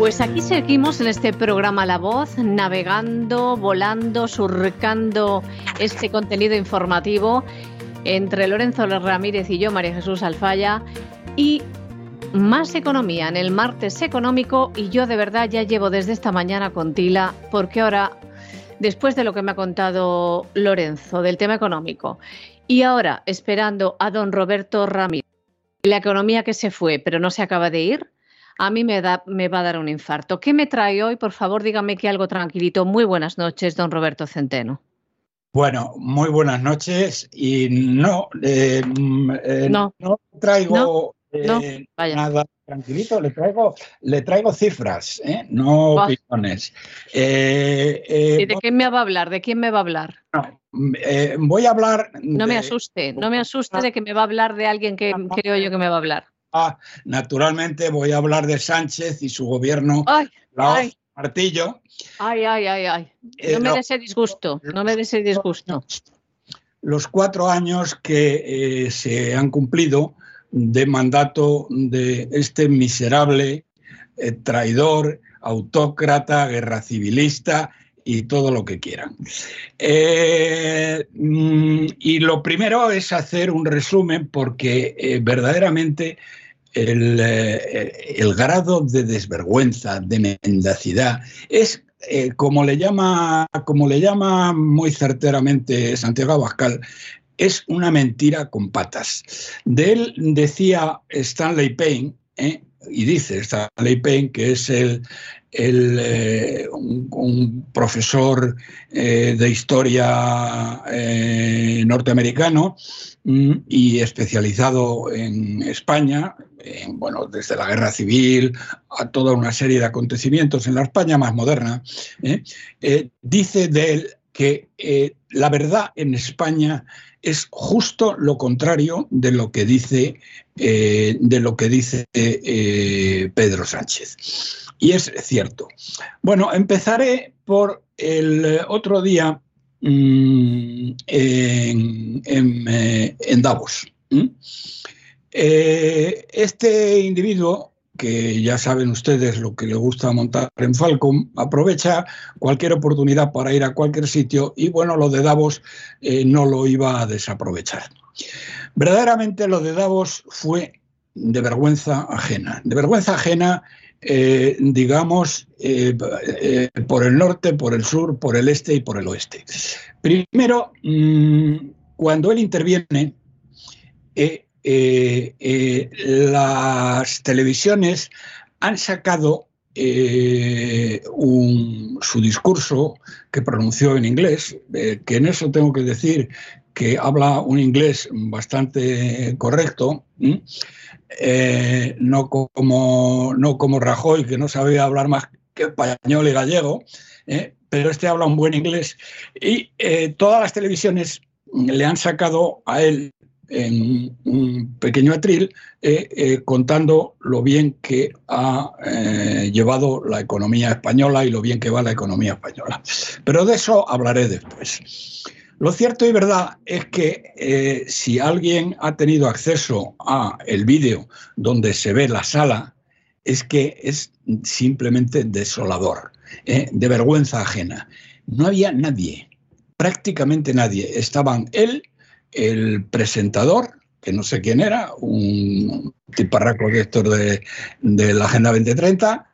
Pues aquí seguimos en este programa La Voz, navegando, volando, surcando este contenido informativo entre Lorenzo Ramírez y yo, María Jesús Alfaya, y más economía en el martes económico y yo de verdad ya llevo desde esta mañana con Tila porque ahora, después de lo que me ha contado Lorenzo del tema económico y ahora, esperando a don Roberto Ramírez, la economía que se fue, pero no se acaba de ir, a mí me, da, me va a dar un infarto. ¿Qué me trae hoy? Por favor, dígame que algo tranquilito. Muy buenas noches, don Roberto Centeno. Bueno, muy buenas noches y no, eh, mm, eh, no. traigo eh, nada tranquilito, le traigo, le traigo cifras, no opiniones. ¿Y de quién me va a hablar? ¿De quién me va a hablar? Mm, voy a hablar. No me asuste, no me asuste de que me va a hablar de alguien que creo yo que me va a hablar. Ah, naturalmente voy a hablar de Sánchez y su gobierno, Martillo. Ay, ay, ay, ay. No me des ese disgusto, no me des ese disgusto. Los cuatro años que eh, se han cumplido de mandato de este miserable eh, traidor, autócrata, guerra civilista y todo lo que quieran. Eh, mm, y lo primero es hacer un resumen porque verdaderamente eh, el, grado de desvergüenza, de mendacidad, es eh, como, le llama, como le llama muy certeramente Santiago Abascal, es una mentira con patas. De él decía Stanley Payne, ¿eh? y dice Stanley Payne, que es el, un, profesor de historia norteamericano y especializado en España, bueno, desde la guerra civil a toda una serie de acontecimientos en la España más moderna, ¿eh? Eh, dice de él que eh, la verdad en España es justo lo contrario de lo que dice, de lo que dice Pedro Sánchez. Y es cierto. Bueno, empezaré por el otro día mm, en, Davos. Eh, este individuo, que ya saben ustedes lo que le gusta montar en Falcon, aprovecha cualquier oportunidad para ir a cualquier sitio y bueno, lo de Davos eh, no lo iba a desaprovechar. Verdaderamente lo de Davos fue de vergüenza ajena, de vergüenza ajena, eh, digamos, por el norte, por el sur, por el este y por el oeste. Primero, mm, cuando él interviene, eh, eh, las televisiones han sacado eh, su discurso que pronunció en inglés, que en eso tengo que decir que habla un inglés bastante correcto, no, como, no como Rajoy, que no sabía hablar más que español y gallego, pero este habla un buen inglés, y todas las televisiones le han sacado a él en un pequeño atril eh, eh, contando lo bien que ha eh, llevado la economía española y lo bien que va la economía española. Pero de eso hablaré después. Lo cierto y verdad es que si alguien ha tenido acceso a el vídeo donde se ve la sala, es que es simplemente desolador, de vergüenza ajena. No había nadie, prácticamente nadie. Estaban él el presentador, que no sé quién era, un tiparraco de estos de, la Agenda 2030,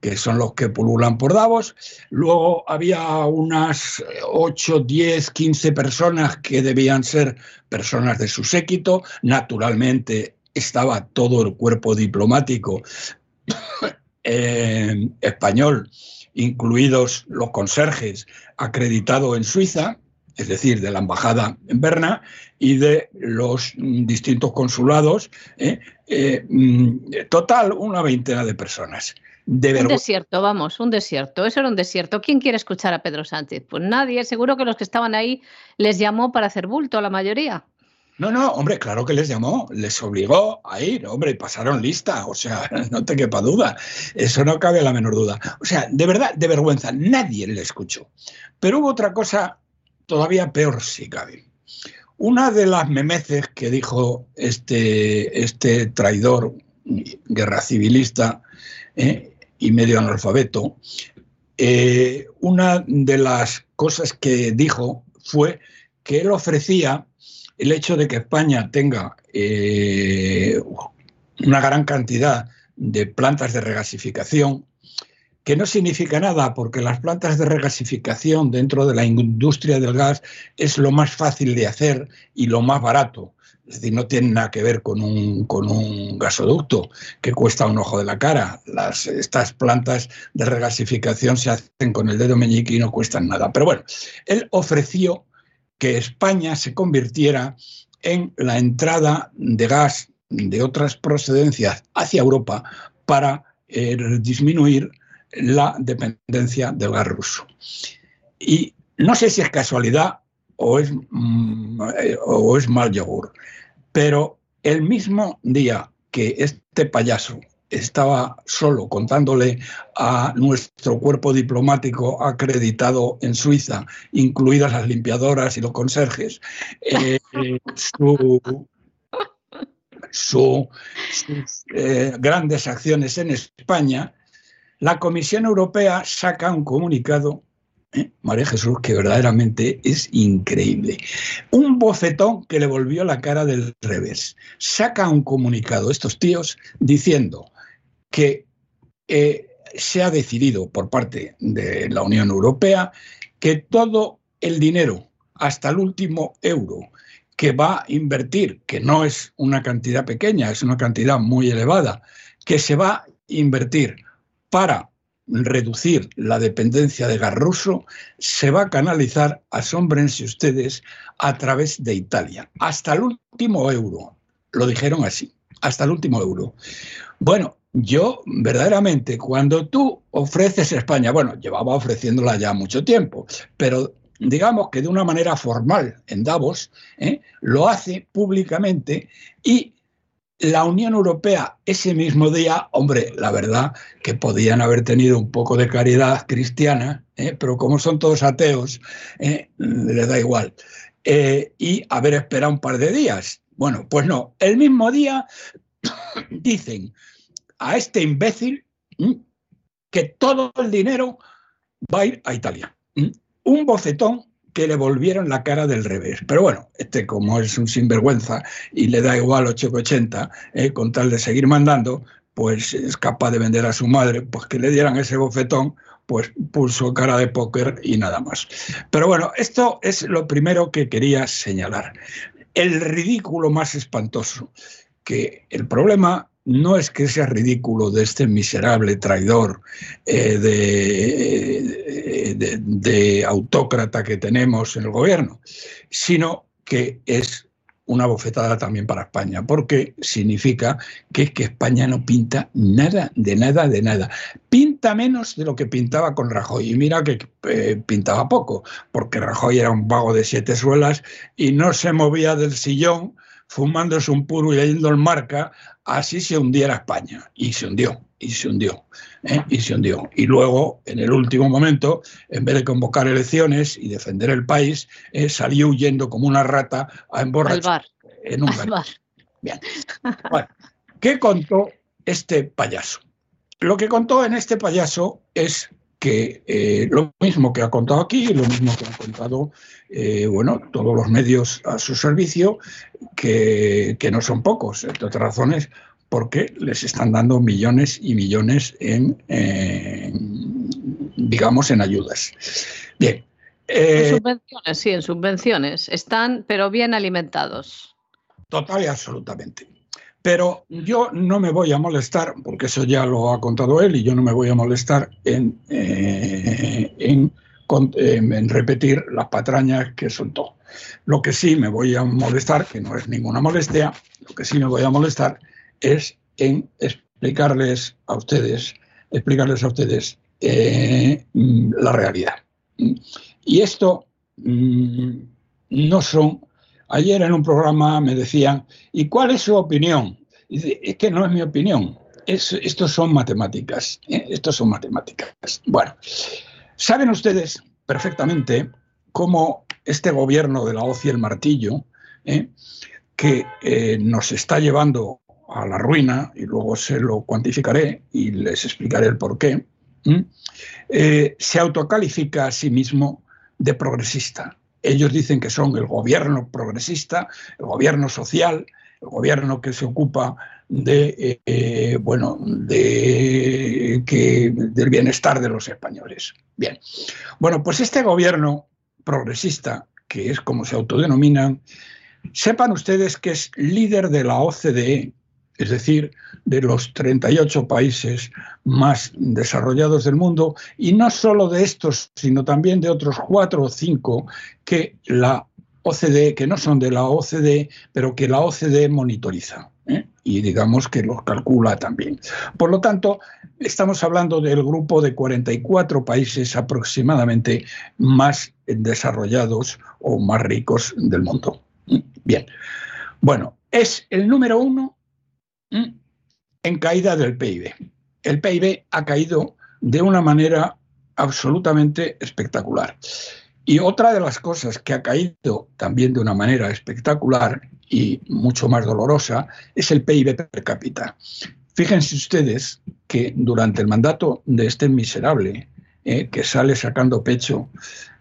que son los que pululan por Davos. Luego había unas 8, 10, 15 personas que debían ser personas de su séquito. Naturalmente estaba todo el cuerpo diplomático eh, español, incluidos los conserjes, acreditado en Suiza. es decir, de la embajada en Berna y de los distintos consulados. ¿eh? Eh, mm, total, una veintena de personas. Un desierto, vamos, un desierto. Eso era un desierto. ¿Quién quiere escuchar a Pedro Sánchez? Pues nadie. Seguro que los que estaban ahí les llamó para hacer bulto a la mayoría. No, no, hombre, claro que les llamó, les obligó a ir, hombre, y pasaron lista, o sea, no te quepa duda, eso no cabe la menor duda. O sea, de verdad, de vergüenza, nadie le escuchó. Pero hubo otra cosa todavía peor, si cabe. Una de las memeces que dijo este, este traidor, guerra civilista eh, y medio analfabeto, eh, una de las cosas que dijo fue que él ofrecía el hecho de que España tenga eh, una gran cantidad de plantas de regasificación, que no significa nada porque las plantas de regasificación dentro de la industria del gas es lo más fácil de hacer y lo más barato. Es decir, no tiene nada que ver con un, con un gasoducto que cuesta un ojo de la cara. Las, estas plantas de regasificación se hacen con el dedo meñique y no cuestan nada. Pero bueno, él ofreció que España se convirtiera en la entrada de gas de otras procedencias hacia Europa para eh, disminuir la dependencia del gas ruso. Y no sé si es casualidad o es, mm, o es mal yogur, pero el mismo día que este payaso estaba solo contándole a nuestro cuerpo diplomático acreditado en Suiza, incluidas las limpiadoras y los conserjes, eh, sus eh, grandes acciones en España, la Comisión Europea saca un comunicado ¿eh? María Jesús, que verdaderamente es increíble. Un bofetón que le volvió la cara del revés. Saca un comunicado estos tíos diciendo que eh, se ha decidido por parte de la Unión Europea que todo el dinero, hasta el último euro, que va a invertir, que no es una cantidad pequeña, es una cantidad muy elevada, que se va a invertir para reducir la dependencia de gas ruso, se va a canalizar, asómbrense ustedes, a través de Italia, hasta el último euro. Lo dijeron así, hasta el último euro. Bueno, yo verdaderamente, cuando tú ofreces España, bueno, llevaba ofreciéndola ya mucho tiempo, pero digamos que de una manera formal en Davos, ¿eh? lo hace públicamente y la Unión Europea ese mismo día, hombre, la verdad que podían haber tenido un poco de caridad cristiana, ¿eh? pero como son todos ateos, ¿eh? les da igual, y haber esperado un par de días. Bueno, pues no, el mismo día dicen, a este imbécil que todo el dinero va a ir a Italia. Un bofetón que le volvieron la cara del revés. Pero bueno, este como es un sinvergüenza y le da igual 880, eh, con tal de seguir mandando, pues es capaz de vender a su madre, pues que le dieran ese bofetón, pues puso cara de póker y nada más. Pero bueno, esto es lo primero que quería señalar. El ridículo más espantoso, que el problema no es que sea ridículo de este miserable traidor eh, de, autócrata que tenemos en el gobierno, sino que es una bofetada también para España, porque significa que es que España no pinta nada, de nada, de nada. Pinta menos de lo que pintaba con Rajoy. Y mira que eh, pintaba poco, porque Rajoy era un vago de siete suelas y no se movía del sillón fumándose un puro y leyendo el marca así se hundiera España. Y se hundió, y se hundió, ¿eh? y se hundió. Y luego, en el último momento, en vez de convocar elecciones y defender el país, eh, salió huyendo como una rata a emborrachar en un bar. Bien. Bueno, ¿qué contó este payaso? Lo que contó en este payaso es que eh, lo mismo que ha contado aquí, lo mismo que han contado bueno, todos los medios a su servicio, que, no son pocos, entre otras razones, porque les están dando millones y millones en, digamos, en ayudas. Bien. en eh, subvenciones, sí, en subvenciones. Están, pero bien alimentados. Total y absolutamente. Pero yo no me voy a molestar, porque eso ya lo ha contado él, y yo no me voy a molestar en, eh, en en repetir las patrañas que todo. Lo que sí me voy a molestar, que no es ninguna molestia, lo que sí me voy a molestar es en explicarles a ustedes, explicarles a ustedes eh, la realidad. Y esto mm, no son. Ayer en un programa me decían, ¿y cuál es su opinión? es que no es mi opinión. Es, estos son matemáticas. ¿eh? Estos son matemáticas. Bueno, saben ustedes perfectamente cómo este gobierno de la hoz y el martillo, ¿eh? que eh, nos está llevando a la ruina, y luego se lo cuantificaré y les explicaré el por qué, se autocalifica a sí mismo de progresista. Ellos dicen que son el gobierno progresista, el gobierno social, el gobierno que se ocupa de, eh, bueno, de, que, del bienestar de los españoles. Bien, bueno, pues este gobierno progresista, que es como se autodenominan, sepan ustedes que es líder de la OCDE, es decir, de los 38 países más desarrollados del mundo, y no solo de estos, sino también de otros cuatro o cinco que la OCDE, que no son de la OCDE, pero que la OCDE monitoriza. ¿eh? Y digamos que los calcula también. Por lo tanto, estamos hablando del grupo de 44 países aproximadamente más desarrollados o más ricos del mundo. Bien. Bueno, es el número uno. En caída del PIB. El PIB ha caído de una manera absolutamente espectacular. Y otra de las cosas que ha caído también de una manera espectacular y mucho más dolorosa es el PIB per cápita. Fíjense ustedes que durante el mandato de este miserable, eh, que sale sacando pecho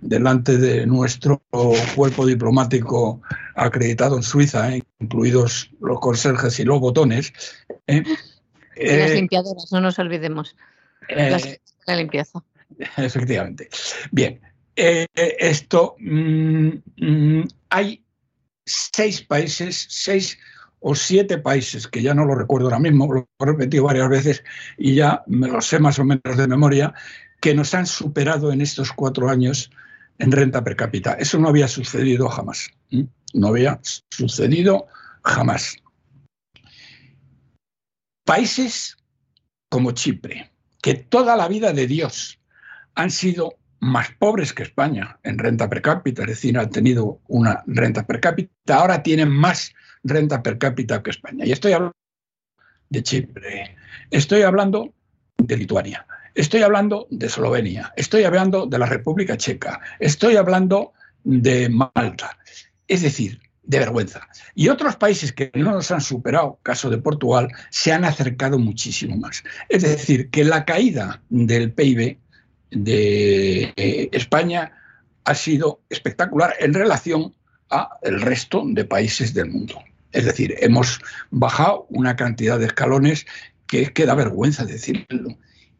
delante de nuestro cuerpo diplomático acreditado en Suiza, eh, incluidos los conserjes y los botones. Eh, las limpiadoras, no nos olvidemos. la limpieza. Efectivamente. Bien, esto, mm, mm, hay seis países, seis o siete países, que ya no lo recuerdo ahora mismo, lo he repetido varias veces y ya me lo sé más o menos de memoria, que nos han superado en estos cuatro años en renta per cápita. Eso no había sucedido jamás. No había sucedido jamás. Países como Chipre, que toda la vida de Dios han sido más pobres que España en renta per cápita, es decir, han tenido una renta per cápita, ahora tienen más renta per cápita que España. Y estoy hablando de Chipre, estoy hablando de Lituania, estoy hablando de Eslovenia, estoy hablando de la República Checa, estoy hablando de Malta. Es decir, de vergüenza. Y otros países que no nos han superado, caso de Portugal, se han acercado muchísimo más. Es decir, que la caída del PIB de eh, España ha sido espectacular en relación a el resto de países del mundo. Es decir, hemos bajado una cantidad de escalones que que da vergüenza decirlo.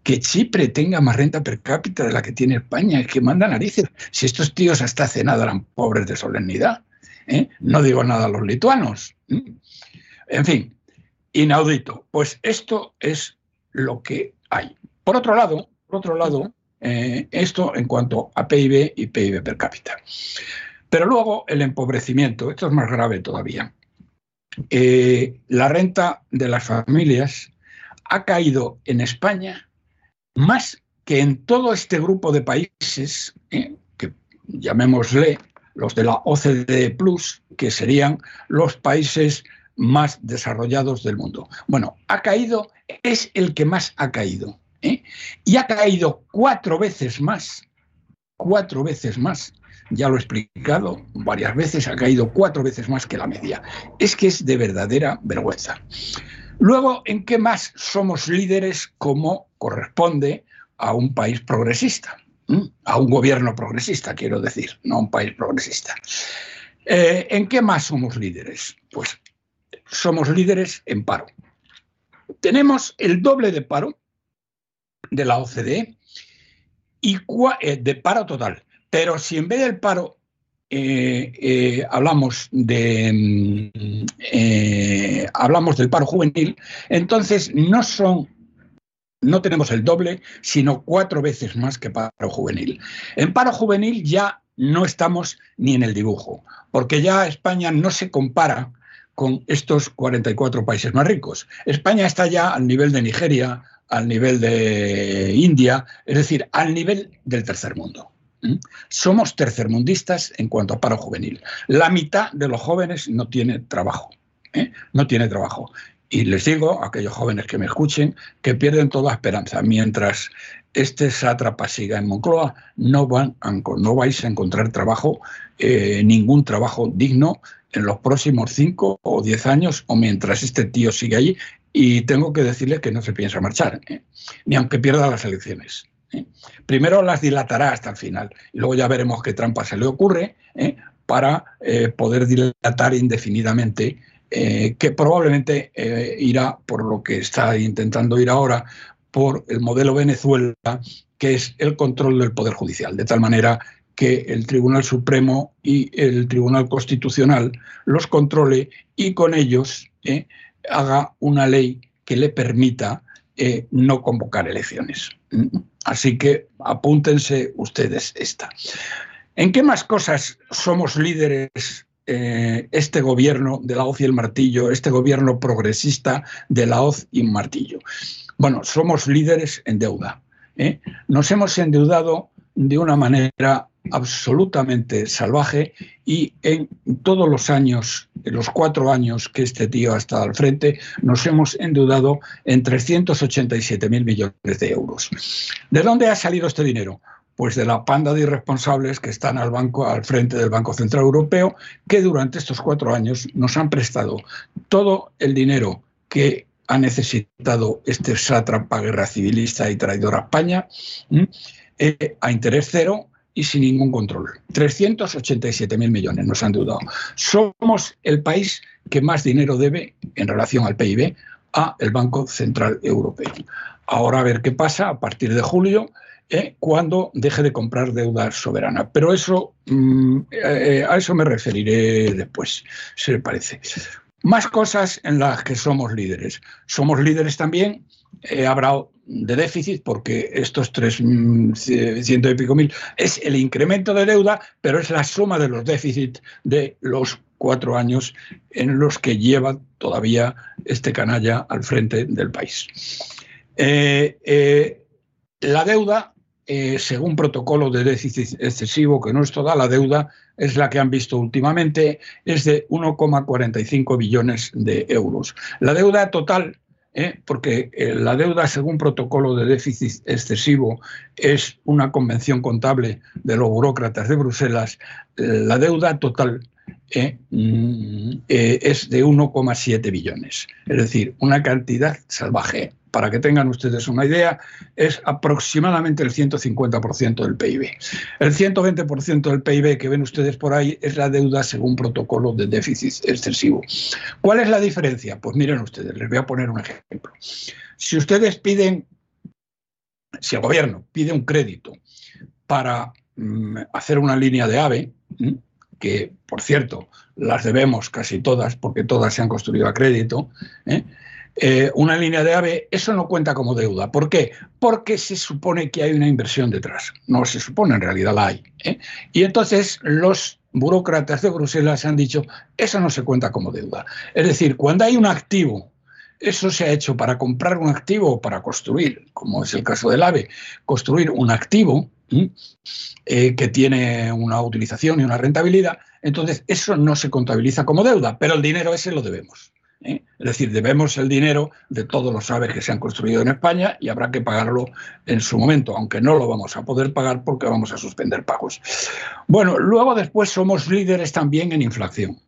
Que Chipre tenga más renta per cápita de la que tiene España, es que manda narices. Si estos tíos hasta hace nada eran pobres de solemnidad. ¿eh? No digo nada a los lituanos. En fin, inaudito. Pues esto es lo que hay. Por otro lado, por otro lado, eh, esto en cuanto a PIB y PIB per cápita. Pero luego el empobrecimiento, esto es más grave todavía. Eh, la renta de las familias ha caído en España más que en todo este grupo de países, eh, que llamémosle los de la OCDE Plus, que serían los países más desarrollados del mundo. Bueno, ha caído, es el que más ha caído. ¿eh? y ha caído cuatro veces más, cuatro veces más. Ya lo he explicado varias veces, ha caído cuatro veces más que la media. Es que es de verdadera vergüenza. Luego, ¿en qué más somos líderes como corresponde a un país progresista? ¿Mm? A un gobierno progresista, quiero decir, no a un país progresista. Eh, ¿En qué más somos líderes? Pues somos líderes en paro. Tenemos el doble de paro de la OCDE y eh, de paro total. Pero si en vez del paro eh, hablamos, de, mm, hablamos del paro juvenil, entonces no son no tenemos el doble, sino cuatro veces más que paro juvenil. En paro juvenil ya no estamos ni en el dibujo, porque ya España no se compara con estos 44 países más ricos. España está ya al nivel de Nigeria, al nivel de India, es decir, al nivel del tercer mundo. Somos tercermundistas en cuanto a paro juvenil. La mitad de los jóvenes no tiene trabajo. ¿Eh? No tiene trabajo. Y les digo a aquellos jóvenes que me escuchen que pierden toda esperanza. Mientras este sátrapa siga en Moncloa, no, van no vais a encontrar trabajo, eh, ningún trabajo digno en los próximos cinco o diez años o mientras este tío sigue allí. Y tengo que decirle que no se piensa marchar, ¿eh? ni aunque pierda las elecciones. Primero las dilatará hasta el final y luego ya veremos qué trampa se le ocurre para poder dilatar indefinidamente eh, que probablemente eh, irá por lo que está intentando ir ahora, por el modelo Venezuela, que es el control del Poder Judicial, de tal manera que el Tribunal Supremo y el Tribunal Constitucional los controle y con ellos eh, haga una ley que le permita no convocar elecciones. Así que apúntense ustedes esta. ¿En qué más cosas somos líderes eh, este gobierno de la hoz y el martillo, este gobierno progresista de la hoz y martillo. Bueno, somos líderes en deuda. ¿eh? Nos hemos endeudado de una manera absolutamente salvaje y en todos los años, en los cuatro años que este tío ha estado al frente, nos hemos endeudado en 387 mil millones de euros. ¿De dónde ha salido este dinero? Pues de la panda de irresponsables que están al banco, al frente del Banco Central Europeo, que durante estos cuatro años nos han prestado todo el dinero que ha necesitado este sátrapa guerra civilista y traidor a España eh, a interés cero y sin ningún control. 387.000 millones nos han deudado. Somos el país que más dinero debe en relación al PIB a el Banco Central Europeo. Ahora a ver qué pasa a partir de julio ¿eh? cuando deje de comprar deuda soberana. Pero eso, mm, eh, a eso me referiré después, si le parece. Más cosas en las que somos líderes. Somos líderes también, he hablado de déficit, porque estos tres mm, ciento y pico mil es el incremento de deuda, pero es la suma de los déficits de los cuatro años en los que lleva todavía este canalla al frente del país. Eh, la deuda eh, según protocolo de déficit excesivo, que no es toda la deuda, es la que han visto últimamente, es de 1,45 billones de euros. La deuda total, eh, porque eh, la deuda según protocolo de déficit excesivo es una convención contable de los burócratas de Bruselas, la deuda total mm, es de 1,7 billones, es decir, una cantidad salvaje para que tengan ustedes una idea, es aproximadamente el 150% del PIB. El 120% del PIB que ven ustedes por ahí es la deuda según protocolo de déficit excesivo. ¿Cuál es la diferencia? Pues miren ustedes, les voy a poner un ejemplo. Si ustedes piden, si el gobierno pide un crédito para mm, hacer una línea de AVE, que por cierto las debemos casi todas porque todas se han construido a crédito, ¿eh? Eh, una línea de AVE, eso no cuenta como deuda. ¿Por qué? Porque se supone que hay una inversión detrás. No se supone, en realidad la hay. ¿eh? Y entonces los burócratas de Bruselas han dicho, eso no se cuenta como deuda. Es decir, cuando hay un activo, eso se ha hecho para comprar un activo o para construir, como es el caso del AVE, construir un activo eh, que tiene una utilización y una rentabilidad, entonces eso no se contabiliza como deuda, pero el dinero ese lo debemos. ¿Eh? Es decir, debemos el dinero de todos los aves que se han construido en España y habrá que pagarlo en su momento, aunque no lo vamos a poder pagar porque vamos a suspender pagos. Bueno, luego después somos líderes también en inflación.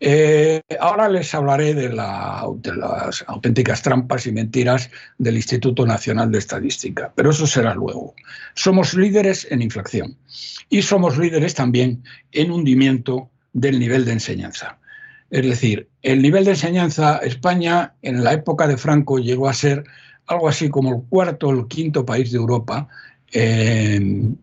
Eh, ahora les hablaré de, las auténticas trampas y mentiras del Instituto Nacional de Estadística, pero eso será luego. Somos líderes en inflación y somos líderes también en hundimiento del nivel de enseñanza. Es decir, el nivel de enseñanza, España en la época de Franco llegó a ser algo así como el cuarto o el quinto país de Europa en,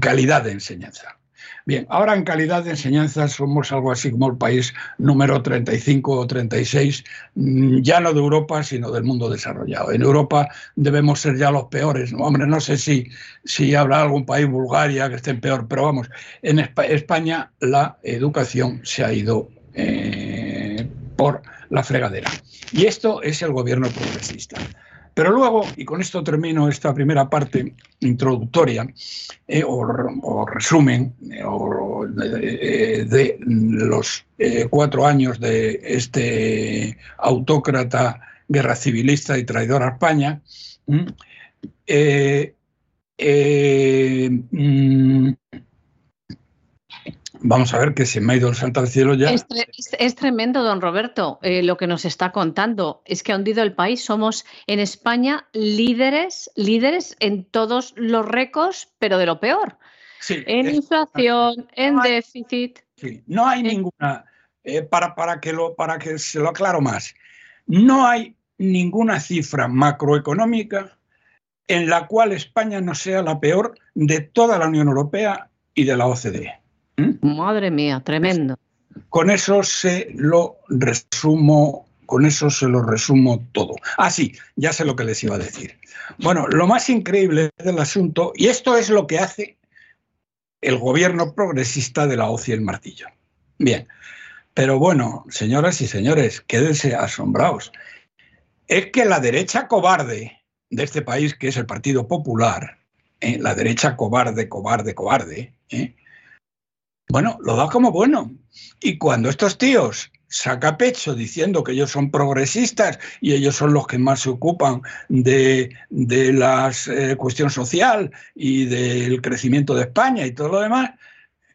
calidad de enseñanza. Bien, ahora en calidad de enseñanza somos algo así como el país número 35 o 36, mm, ya no de Europa, sino del mundo desarrollado. En Europa debemos ser ya los peores. Hombre, no sé si, si habrá algún país, Bulgaria, que esté peor, pero vamos, en España la educación se ha ido eh, por la fregadera. Y esto es el gobierno progresista. Pero luego, y con esto termino esta primera parte introductoria eh, o, resumen eh, de, los eh, cuatro años de este autócrata, guerra civilista y traidor a España, Vamos a ver que se me ha ido el santo al cielo ya. Es, tremendo, don Roberto, eh, lo que nos está contando. Es que ha hundido el país. Somos en España líderes, líderes en todos los récords, pero de lo peor. en inflación, en déficit. no hay ninguna, eh, para, para, que lo, para que se lo aclaro más, no hay ninguna cifra macroeconómica en la cual España no sea la peor de toda la Unión Europea y de la OCDE. ¿Mm? Madre mía, tremendo. Con eso se lo resumo, con eso se lo resumo todo. Ah, sí, ya sé lo que les iba a decir. Bueno, lo más increíble del asunto, y esto es lo que hace el gobierno progresista de la hoz y el martillo. Bien, pero bueno, señoras y señores, quédense asombrados. Es que la derecha cobarde de este país, que es el Partido Popular, ¿eh? la derecha cobarde, cobarde, cobarde, ¿eh? Bueno, lo da como bueno. Y cuando estos tíos saca pecho diciendo que ellos son progresistas y ellos son los que más se ocupan de, la eh, cuestión social y del crecimiento de España y todo lo demás,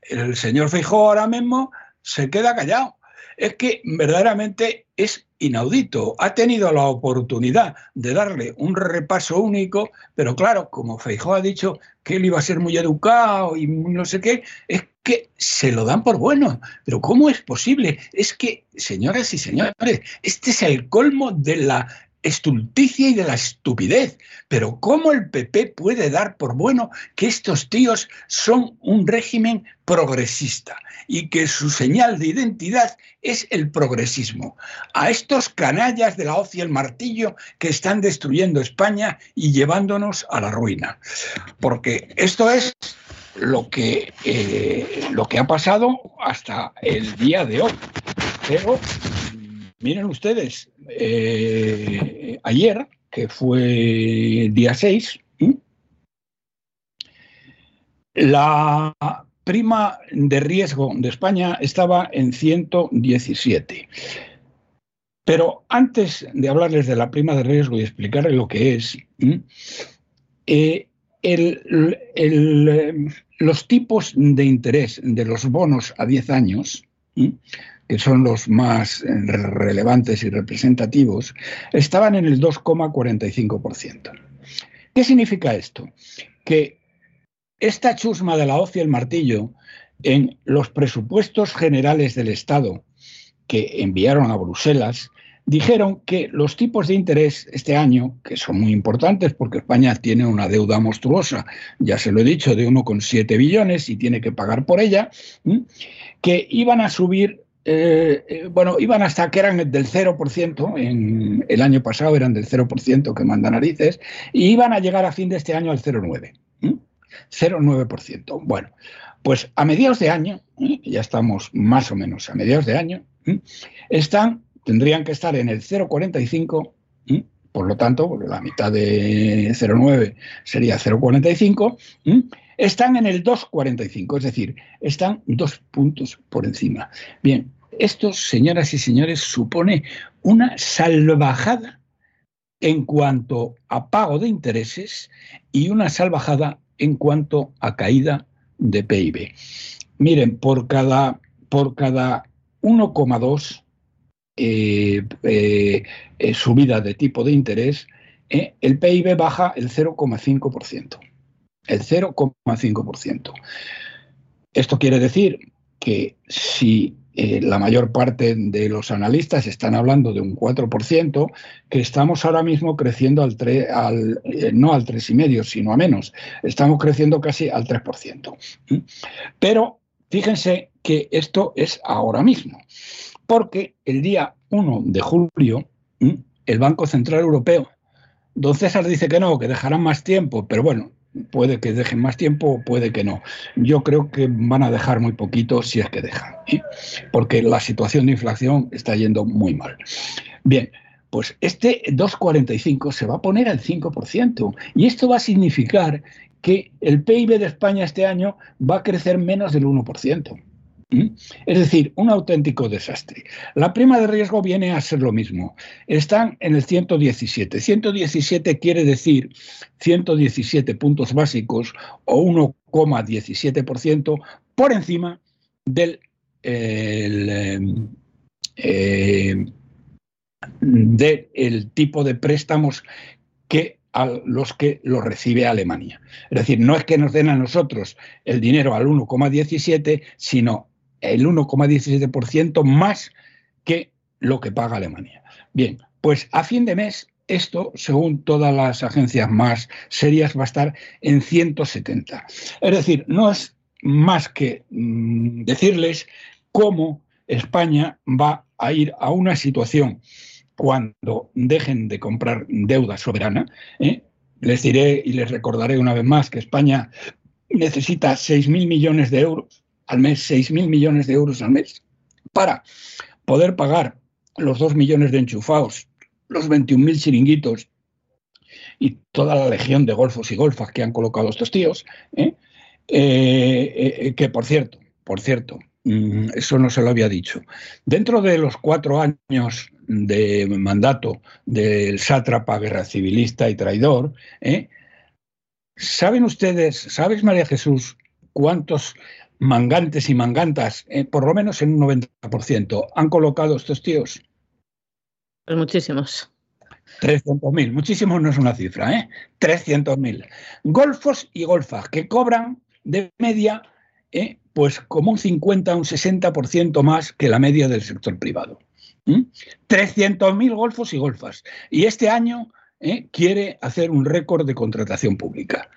el señor Feijóo ahora mismo se queda callado. Es que verdaderamente es inaudito. Ha tenido la oportunidad de darle un repaso único, pero claro, como Feijóo ha dicho que él iba a ser muy educado y no sé qué, es que se lo dan por bueno. Pero ¿cómo es posible? Es que, señoras y señores, este es el colmo de la estulticia y de la estupidez. Pero ¿cómo el PP puede dar por bueno que estos tíos son un régimen progresista y que su señal de identidad es el progresismo? A estos canallas de la hoz y el martillo que están destruyendo España y llevándonos a la ruina. Porque esto es lo que, eh, lo que ha pasado hasta el día de hoy. Pero miren ustedes, eh, ayer, que fue día 6, la prima de riesgo de España estaba en 117. Pero antes de hablarles de la prima de riesgo y explicarles lo que es, eh, los tipos de interés de los bonos a 10 años que son los más eh, relevantes y representativos, estaban en el 2,45%. ¿Qué significa esto? Que esta chusma de la hoz y el martillo en los presupuestos generales del Estado que enviaron a Bruselas, dijeron que los tipos de interés este año, que son muy importantes porque España tiene una deuda monstruosa, ya se lo he dicho, de 1,7 billones y tiene que pagar por ella, que iban a subir eh, eh, bueno, iban hasta que eran del 0%, en, el año pasado eran del 0% que manda narices, y iban a llegar a fin de este año al 0,9%. 0,9%. Bueno, pues a mediados de año, ya estamos más o menos a mediados de año, están, tendrían que estar en el 0,45%, por lo tanto, la mitad de 0,9 sería 0,45, están en el 2,45, es decir, están dos puntos por encima. Bien, esto, señoras y señores, supone una salvajada en cuanto a pago de intereses y una salvajada en cuanto a caída de PIB. Miren, por cada, por cada 1,2 eh, eh, eh, subida de tipo de interés, el PIB baja el 0,5%. El 0,5%. Esto quiere decir que si la mayor parte de los analistas están hablando de un 4%, que estamos ahora mismo creciendo al, al no al 3,5, sino a menos. Estamos creciendo casi al 3%. Pero fíjense que esto es ahora mismo, porque el día 1 de julio el Banco Central Europeo, don César dice que no, que dejarán más tiempo, pero bueno, puede que dejen más tiempo, puede que no. Yo creo que van a dejar muy poquito si es que dejan, porque la situación de inflación está yendo muy mal. Bien, pues este 2,45 se va a poner al 5%. Y esto va a significar que el PIB de España este año va a crecer menos del 1%. Es decir, un auténtico desastre. La prima de riesgo viene a ser lo mismo. Están en el 117. 117 quiere decir 117 puntos básicos o 1,17% por encima del el, eh, del tipo de préstamos que a los que lo recibe Alemania. Es decir, no es que nos den a nosotros el dinero al 1,17, sino el 1,17% más que lo que paga Alemania. Bien, pues a fin de mes esto, según todas las agencias más serias, va a estar en 170. Es decir, no es más que mm, decirles cómo España va a ir a una situación cuando dejen de comprar deuda soberana. ¿eh? Les diré y les recordaré una vez más que España necesita 6.000 millones de euros al mes, 6.000 millones de euros al mes, para poder pagar los 2 millones de enchufados, los 21.000 chiringuitos y toda la legión de golfos y golfas que han colocado estos tíos, ¿eh? Eh, que por cierto, por cierto, mm, eso no se lo había dicho. Dentro de los cuatro años de mandato del sátrapa guerra civilista y traidor, ¿eh? ¿saben ustedes, sabes María Jesús, cuántos mangantes y mangantas, eh, por lo menos en un 90%, han colocado estos tíos? Pues muchísimos. 300.000, muchísimos no es una cifra, ¿eh? 300.000. Golfos y golfas que cobran de media, ¿eh? pues como un 50, un 60% más que la media del sector privado. 300.000 golfos y golfas. Y este año ¿eh? quiere hacer un récord de contratación pública.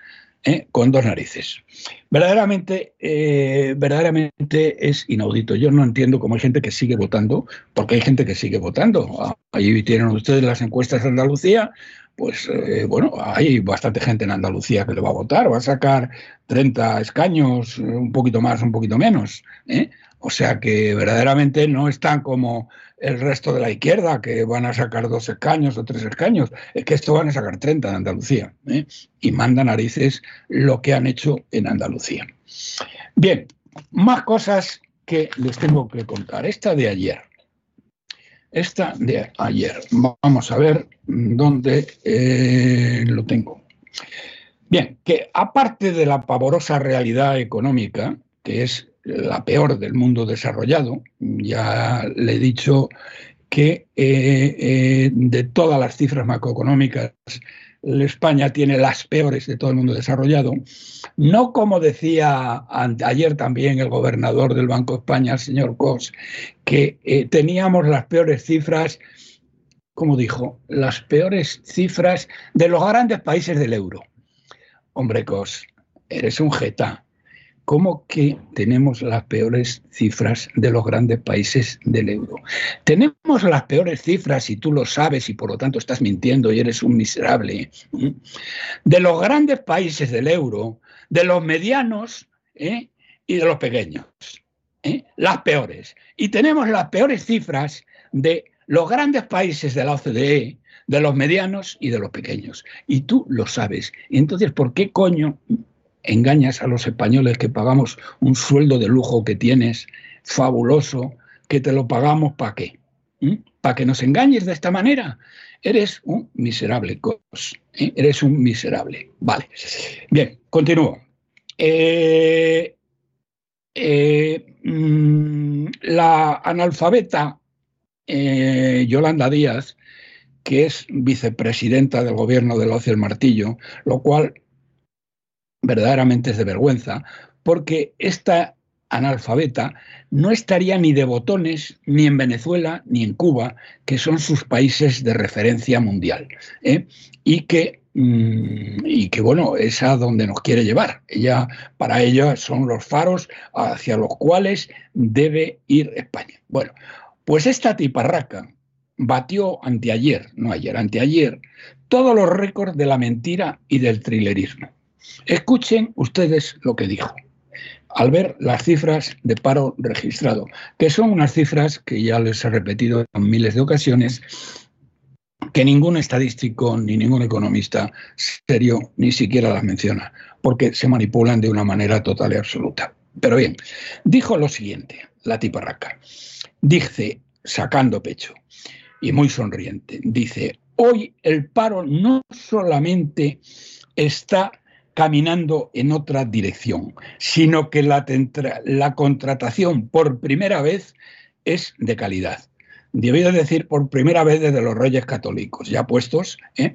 ¿Eh? con dos narices. Verdaderamente, eh, verdaderamente es inaudito. Yo no entiendo cómo hay gente que sigue votando, porque hay gente que sigue votando. Ahí tienen ustedes las encuestas de Andalucía, pues bueno, hay bastante gente en Andalucía que le va a votar, va a sacar 30 escaños, un poquito más, un poquito menos. O sea que verdaderamente no están como el resto de la izquierda, que van a sacar dos escaños o tres escaños. Es que esto van a sacar 30 en Andalucía. ¿eh? Y manda narices lo que han hecho en Andalucía. Bien, más cosas que les tengo que contar. Esta de ayer. Esta de ayer. Vamos a ver dónde eh, lo tengo. Bien, que aparte de la pavorosa realidad económica, que es la peor del mundo desarrollado. Ya le he dicho que eh, eh, de todas las cifras macroeconómicas, España tiene las peores de todo el mundo desarrollado. No como decía ayer también el gobernador del Banco de España, el señor Cos, que eh, teníamos las peores cifras, como dijo, las peores cifras de los grandes países del euro. Hombre, Cos, eres un jeta ¿Cómo que tenemos las peores cifras de los grandes países del euro. Tenemos las peores cifras, y tú lo sabes, y por lo tanto estás mintiendo y eres un miserable, de los grandes países del euro, de los medianos ¿eh? y de los pequeños. ¿eh? Las peores. Y tenemos las peores cifras de los grandes países de la OCDE, de los medianos y de los pequeños. Y tú lo sabes. Entonces, ¿por qué coño engañas a los españoles que pagamos un sueldo de lujo que tienes, fabuloso, que te lo pagamos para qué? ¿Para que nos engañes de esta manera? Eres un miserable, cos. ¿eh? Eres un miserable. Vale. Bien, continúo. Eh, eh, mm, la analfabeta Yolanda Díaz, que es vicepresidenta del gobierno de Ocio el Martillo, lo cual verdaderamente es de vergüenza, porque esta analfabeta no estaría ni de botones ni en Venezuela ni en Cuba, que son sus países de referencia mundial, ¿eh? y que mm, y que bueno, es a donde nos quiere llevar. Ella, para ella son los faros hacia los cuales debe ir España. Bueno, pues esta tiparraca batió anteayer, no ayer, anteayer, todos los récords de la mentira y del trilerismo. Escuchen ustedes lo que dijo al ver las cifras de paro registrado, que son unas cifras que ya les he repetido en miles de ocasiones, que ningún estadístico ni ningún economista serio ni siquiera las menciona, porque se manipulan de una manera total y absoluta. Pero bien, dijo lo siguiente, la tiparraca. Dice, sacando pecho y muy sonriente, dice, hoy el paro no solamente está caminando en otra dirección, sino que la, contratación por primera vez es de calidad. Debido decir por primera vez desde los reyes católicos, ya puestos, ¿eh?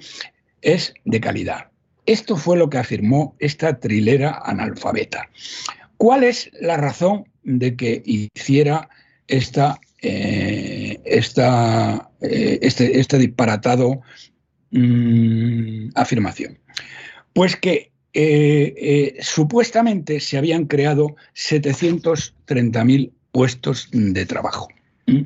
es de calidad. Esto fue lo que afirmó esta trilera analfabeta. ¿Cuál es la razón de que hiciera esta, eh, eh, este, este, disparatado mm, afirmación? Pues que eh, eh, supuestamente se habían creado 730.000 puestos de trabajo. ¿Mm?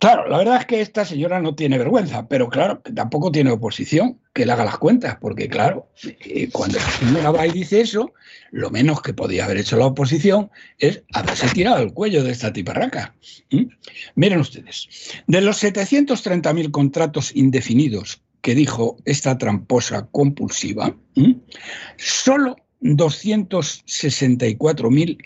Claro, la verdad es que esta señora no tiene vergüenza, pero claro, tampoco tiene oposición que le haga las cuentas, porque claro, eh, cuando la señora va y dice eso, lo menos que podía haber hecho la oposición es haberse tirado el cuello de esta tiparraca. ¿Mm? Miren ustedes, de los 730.000 contratos indefinidos que dijo esta tramposa compulsiva, solo 264.000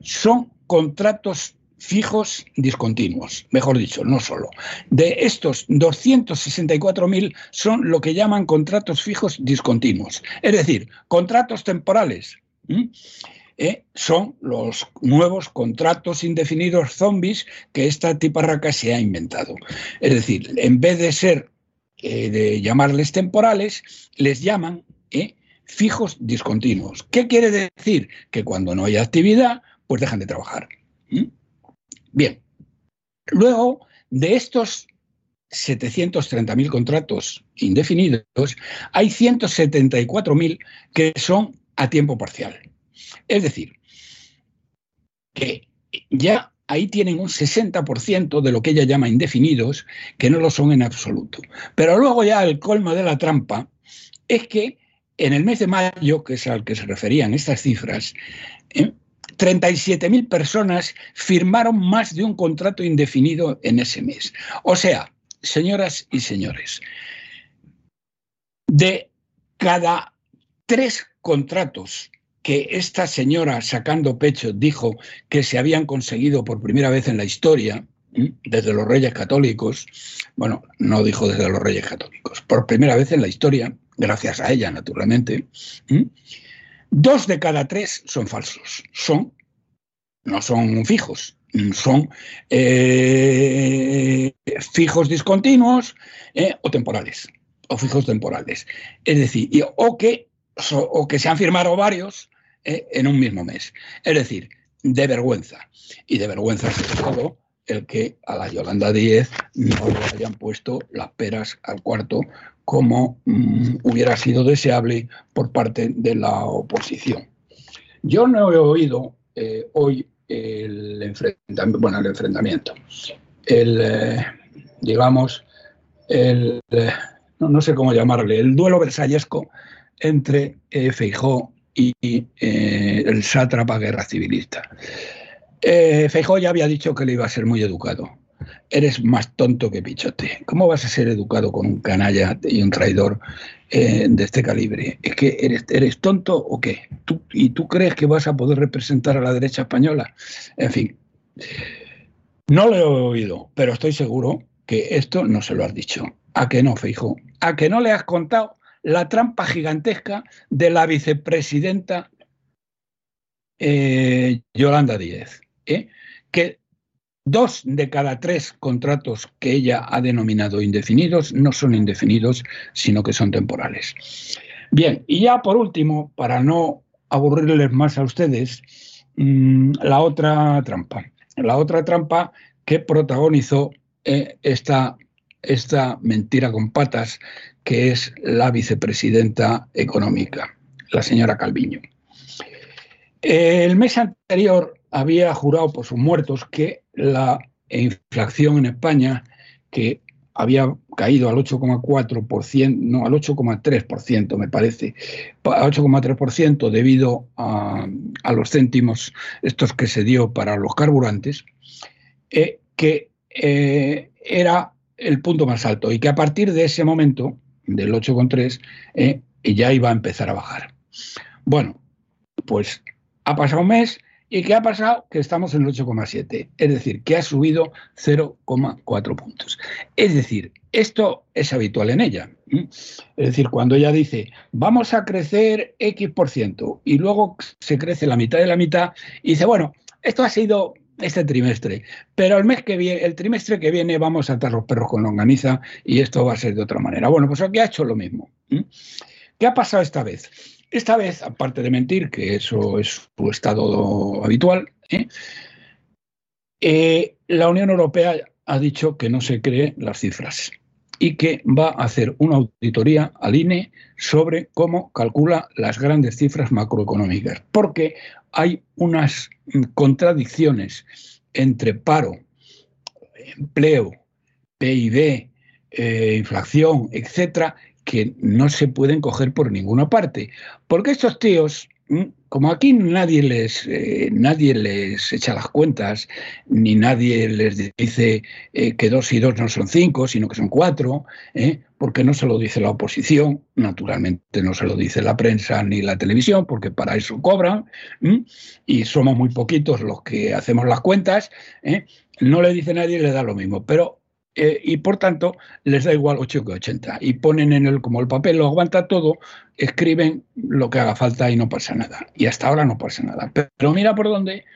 son contratos fijos discontinuos, mejor dicho, no solo. De estos 264.000 son lo que llaman contratos fijos discontinuos, es decir, contratos temporales. ¿Eh? son los nuevos contratos indefinidos zombies que esta tiparraca se ha inventado. Es decir, en vez de ser eh, de llamarles temporales, les llaman eh, fijos discontinuos. ¿Qué quiere decir? Que cuando no hay actividad, pues dejan de trabajar. Bien, luego de estos 730.000 contratos indefinidos, hay 174.000 que son a tiempo parcial. Es decir, que ya ahí tienen un 60% de lo que ella llama indefinidos, que no lo son en absoluto. Pero luego ya el colmo de la trampa es que en el mes de mayo, que es al que se referían estas cifras, 37.000 ¿eh? personas firmaron más de un contrato indefinido en ese mes. O sea, señoras y señores, de cada tres contratos que esta señora sacando pecho dijo que se habían conseguido por primera vez en la historia, desde los reyes católicos, bueno, no dijo desde los reyes católicos, por primera vez en la historia, gracias a ella, naturalmente, dos de cada tres son falsos, son, no son fijos, son eh, fijos discontinuos eh, o temporales, o fijos temporales. Es decir, o que o que se han firmado varios eh, en un mismo mes. Es decir, de vergüenza. Y de vergüenza sobre todo el que a la Yolanda Díez no le hayan puesto las peras al cuarto como mm, hubiera sido deseable por parte de la oposición. Yo no he oído eh, hoy el enfrentamiento, bueno, el enfrentamiento, el, eh, digamos, el, no, sé cómo llamarle, el duelo versallesco entre eh, Feijó y eh, el sátrapa guerra civilista. Eh, Feijó ya había dicho que le iba a ser muy educado. Eres más tonto que pichote. ¿Cómo vas a ser educado con un canalla y un traidor eh, de este calibre? ¿Es que eres, eres tonto o qué? ¿Y tú crees que vas a poder representar a la derecha española? En fin, no lo he oído, pero estoy seguro que esto no se lo has dicho. ¿A que no, Feijó? ¿A que no le has contado la trampa gigantesca de la vicepresidenta eh, Yolanda Díez, ¿eh? que dos de cada tres contratos que ella ha denominado indefinidos no son indefinidos, sino que son temporales. Bien, y ya por último, para no aburrirles más a ustedes, mm, la otra trampa. La otra trampa que protagonizó eh, esta, esta mentira con patas, que es la vicepresidenta económica, la señora Calviño. El mes anterior había jurado por sus muertos que la inflación en España, que había caído al 8,4%, no, al 8,3% me parece, al 8,3% debido a, los céntimos estos que se dio para los carburantes, eh, que eh, era el punto más alto y que a partir de ese momento, del 8,3, eh, ya iba a empezar a bajar. Bueno, pues ha pasado un mes ¿Y qué ha pasado? Que estamos en el 8,7, es decir, que ha subido 0,4 puntos. Es decir, esto es habitual en ella. Es decir, cuando ella dice, vamos a crecer X por ciento y luego se crece la mitad de la mitad, y dice, bueno, esto ha sido este trimestre, pero el mes que viene, el trimestre que viene vamos a atar los perros con longaniza y esto va a ser de otra manera. Bueno, pues aquí ha hecho lo mismo. ¿Qué ha pasado esta vez? Esta vez, aparte de mentir, que eso es su estado habitual, ¿eh? Eh, la Unión Europea ha dicho que no se cree las cifras y que va a hacer una auditoría al INE sobre cómo calcula las grandes cifras macroeconómicas, porque hay unas contradicciones entre paro, empleo, PIB, eh, inflación, etcétera, que no se pueden coger por ninguna parte. Porque estos tíos, como aquí nadie les, eh, nadie les echa las cuentas, ni nadie les dice eh, que dos y dos no son cinco, sino que son cuatro, ¿eh? porque no se lo dice la oposición, naturalmente no se lo dice la prensa ni la televisión, porque para eso cobran, y somos muy poquitos los que hacemos las cuentas, no le dice nadie, le da lo mismo. Pero eh, y por tanto les da igual 8 que 80. Y ponen en el, como el papel lo aguanta todo, escriben lo que haga falta y no pasa nada. Y hasta ahora no pasa nada. Pero, mira por dónde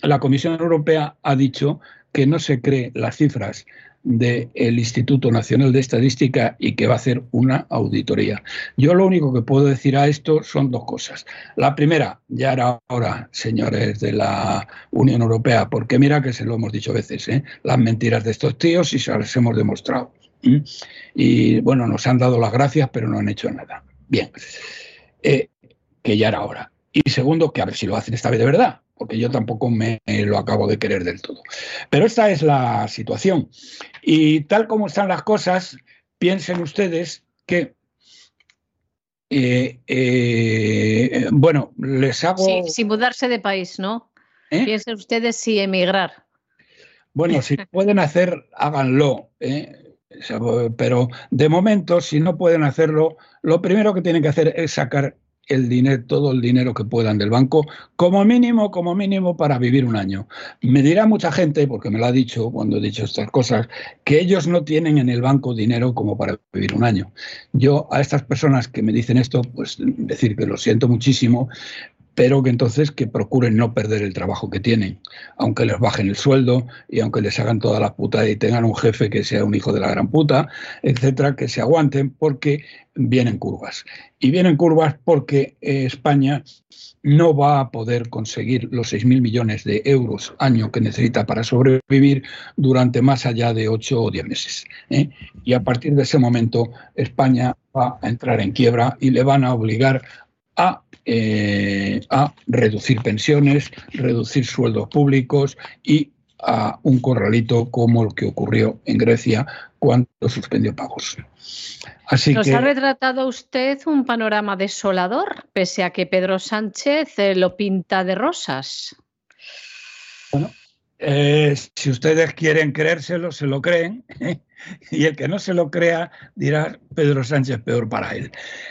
la Comisión Europea ha dicho que no se cree las cifras del Instituto Nacional de Estadística y que va a hacer una auditoría. Yo lo único que puedo decir a esto son dos cosas. La primera, ya era hora, señores de la Unión Europea, porque mira que se lo hemos dicho veces, ¿eh? las mentiras de estos tíos y se las hemos demostrado. Y bueno, nos han dado las gracias, pero no han hecho nada. Bien, eh, que ya era hora. Y segundo, que a ver si lo hacen esta vez de verdad, porque yo tampoco me lo acabo de querer del todo. Pero esta es la situación. Y tal como están las cosas, piensen ustedes que, eh, eh, bueno, les hago... Sí, sin mudarse de país, ¿no? ¿Eh? Piensen ustedes si emigrar. Bueno, si pueden hacer, háganlo. Pero de momento, si no pueden hacerlo, lo primero que tienen que hacer es sacar el dinero, todo el dinero que puedan del banco, como mínimo, como mínimo para vivir un año. Me dirá mucha gente, porque me lo ha dicho cuando he dicho estas cosas, que ellos no tienen en el banco dinero como para vivir un año. Yo a estas personas que me dicen esto, pues decir que lo siento muchísimo, pero que entonces que procuren no perder el trabajo que tienen, aunque les bajen el sueldo y aunque les hagan toda la puta y tengan un jefe que sea un hijo de la gran puta, etcétera, que se aguanten porque vienen curvas. Y vienen curvas porque eh, España no va a poder conseguir los 6.000 millones de euros año que necesita para sobrevivir durante más allá de 8 o 10 meses. ¿eh? Y a partir de ese momento España va a entrar en quiebra y le van a obligar a eh, a reducir pensiones, reducir sueldos públicos y a un corralito como el que ocurrió en Grecia cuando suspendió pagos. Así ¿Nos ha retratado usted un panorama desolador, pese a que Pedro Sánchez eh, lo pinta de rosas? Bueno, eh, si ustedes quieren creérselo, se lo creen. y el que no se lo crea dirá Pedro Sánchez peor para él.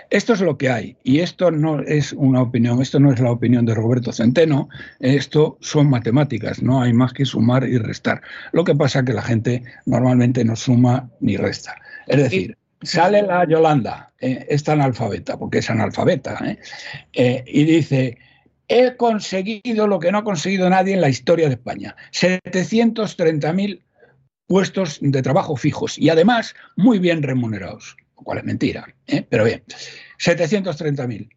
Esto es lo que hay y esto no es una opinión, esto no es la opinión de Roberto Centeno, esto son matemáticas, no hay más que sumar y restar. Lo que pasa es que la gente normalmente no suma ni resta. Es decir, sale la Yolanda, eh, esta analfabeta, porque es analfabeta, ¿eh? Eh, y dice, he conseguido lo que no ha conseguido nadie en la historia de España, 730.000 puestos de trabajo fijos y además muy bien remunerados, lo cual es mentira, ¿eh? pero bien, 730.000.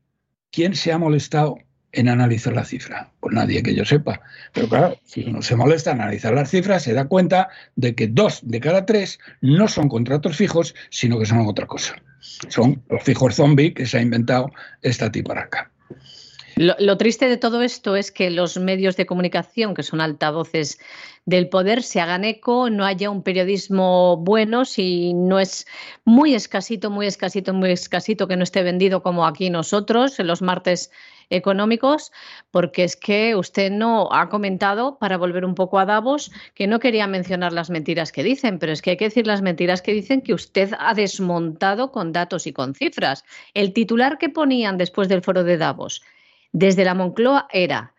¿Quién se ha molestado en analizar la cifra? Pues nadie que yo sepa. Pero claro, si uno se molesta en analizar las cifras, se da cuenta de que dos de cada tres no son contratos fijos, sino que son otra cosa. Son los fijos zombie que se ha inventado esta acá. Lo, triste de todo esto es que los medios de comunicación, que son altavoces del poder, se hagan eco, no haya un periodismo bueno, si no es muy escasito, muy escasito, muy escasito que no esté vendido como aquí nosotros en los martes económicos, porque es que usted no ha comentado, para volver un poco a Davos, que no quería mencionar las mentiras que dicen, pero es que hay que decir las mentiras que dicen que usted ha desmontado con datos y con cifras. El titular que ponían después del foro de Davos, desde la Moncloa era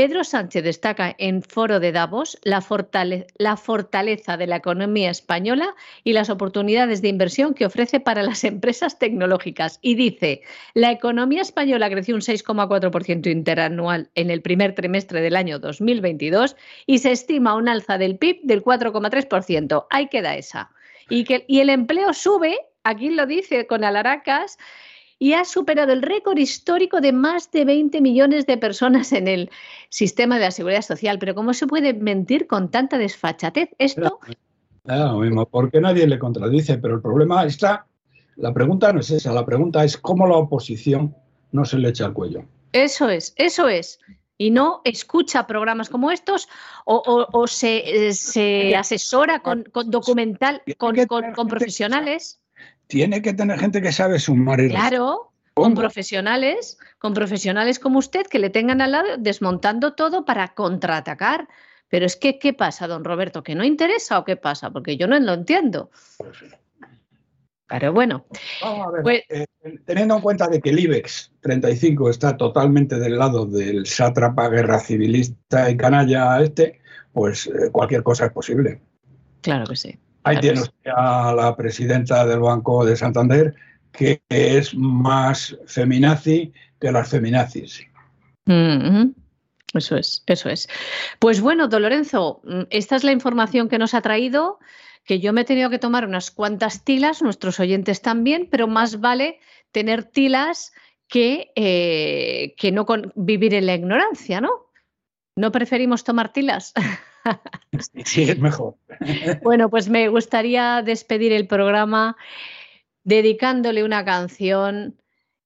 Pedro Sánchez destaca en Foro de Davos la, fortaleza de la economía española y las oportunidades de inversión que ofrece para las empresas tecnológicas. Y dice, la economía española creció un 6,4% interanual en el primer trimestre del año 2022 y se estima un alza del PIB del 4,3%. Ahí queda esa. Y, que, y el empleo sube, aquí lo dice con alaracas, y ha superado el récord histórico de más de 20 millones de personas en el sistema de la seguridad social. Pero ¿cómo se puede mentir con tanta desfachatez? Esto... mismo, porque nadie le contradice, pero el problema está, la pregunta no es esa, la pregunta es cómo la oposición no se le echa al cuello. Eso es, eso es. Y no escucha programas como estos o, se, se, asesora con, documental, con, con profesionales tiene que tener gente que sabe sumar y Claro, con profesionales, con profesionales como usted que le tengan al lado desmontando todo para contraatacar. Pero es que, ¿qué pasa, don Roberto? ¿Que no interesa o qué pasa? Porque yo no lo entiendo. Pero bueno. Vamos a ver, pues eh, teniendo en cuenta de que el IBEX 35 está totalmente del lado del sátrapa guerra civilista y canalla este, pues eh, cualquier cosa es posible. Claro que sí. Ahí tiene usted a la presidenta del Banco de Santander, que es más feminazi que las feminazis. Mm-hmm. Eso es, eso es. Pues bueno, don Lorenzo, mm, esta es la información que nos ha traído, que yo me he tenido que tomar unas cuantas tilas, nuestros oyentes también, pero más vale tener tilas que, eh, que no vivir en la ignorancia, ¿no? ¿No preferimos tomar tilas? Sí, es mejor. Bueno, pues me gustaría despedir el programa dedicándole una canción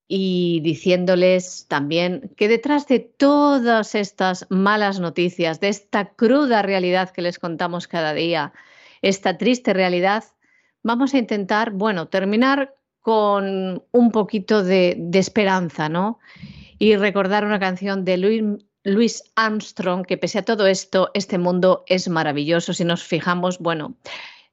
y diciéndoles también que detrás de todas estas malas noticias, de esta cruda realidad que les contamos cada día, esta triste realidad, vamos a intentar, bueno, terminar con un poquito de, de esperanza, ¿no? Y recordar una canción de Louis, Louis Armstrong, que pese a todo esto, este mundo es maravilloso si nos fijamos, bueno,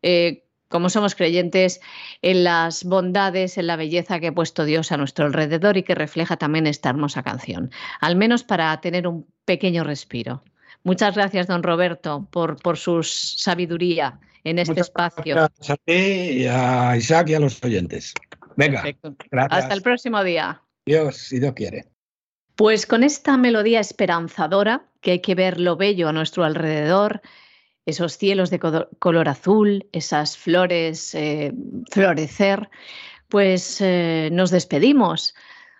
eh, como somos creyentes, en las bondades, en la belleza que ha puesto Dios a nuestro alrededor y que refleja también esta hermosa canción, al menos para tener un pequeño respiro. Muchas gracias, don Roberto, por, por su sabiduría en este espacio. Gracias a ti y a Isaac y a los oyentes. Venga, hasta el próximo día. Dios, si Dios quiere. Pues con esta melodía esperanzadora, que hay que ver lo bello a nuestro alrededor, esos cielos de color azul, esas flores eh, florecer, pues eh, nos despedimos.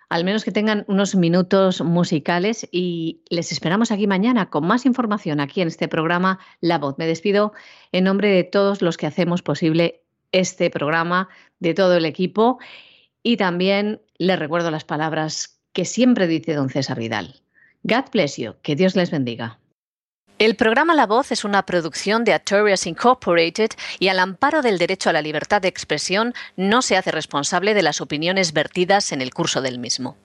Al menos que tengan unos minutos musicales y les esperamos aquí mañana con más información aquí en este programa La Voz. Me despido en nombre de todos los que hacemos posible este programa, de todo el equipo y también les recuerdo las palabras que siempre dice don César Vidal. God bless you, que Dios les bendiga. El programa La Voz es una producción de Artorias Incorporated y al amparo del derecho a la libertad de expresión no se hace responsable de las opiniones vertidas en el curso del mismo.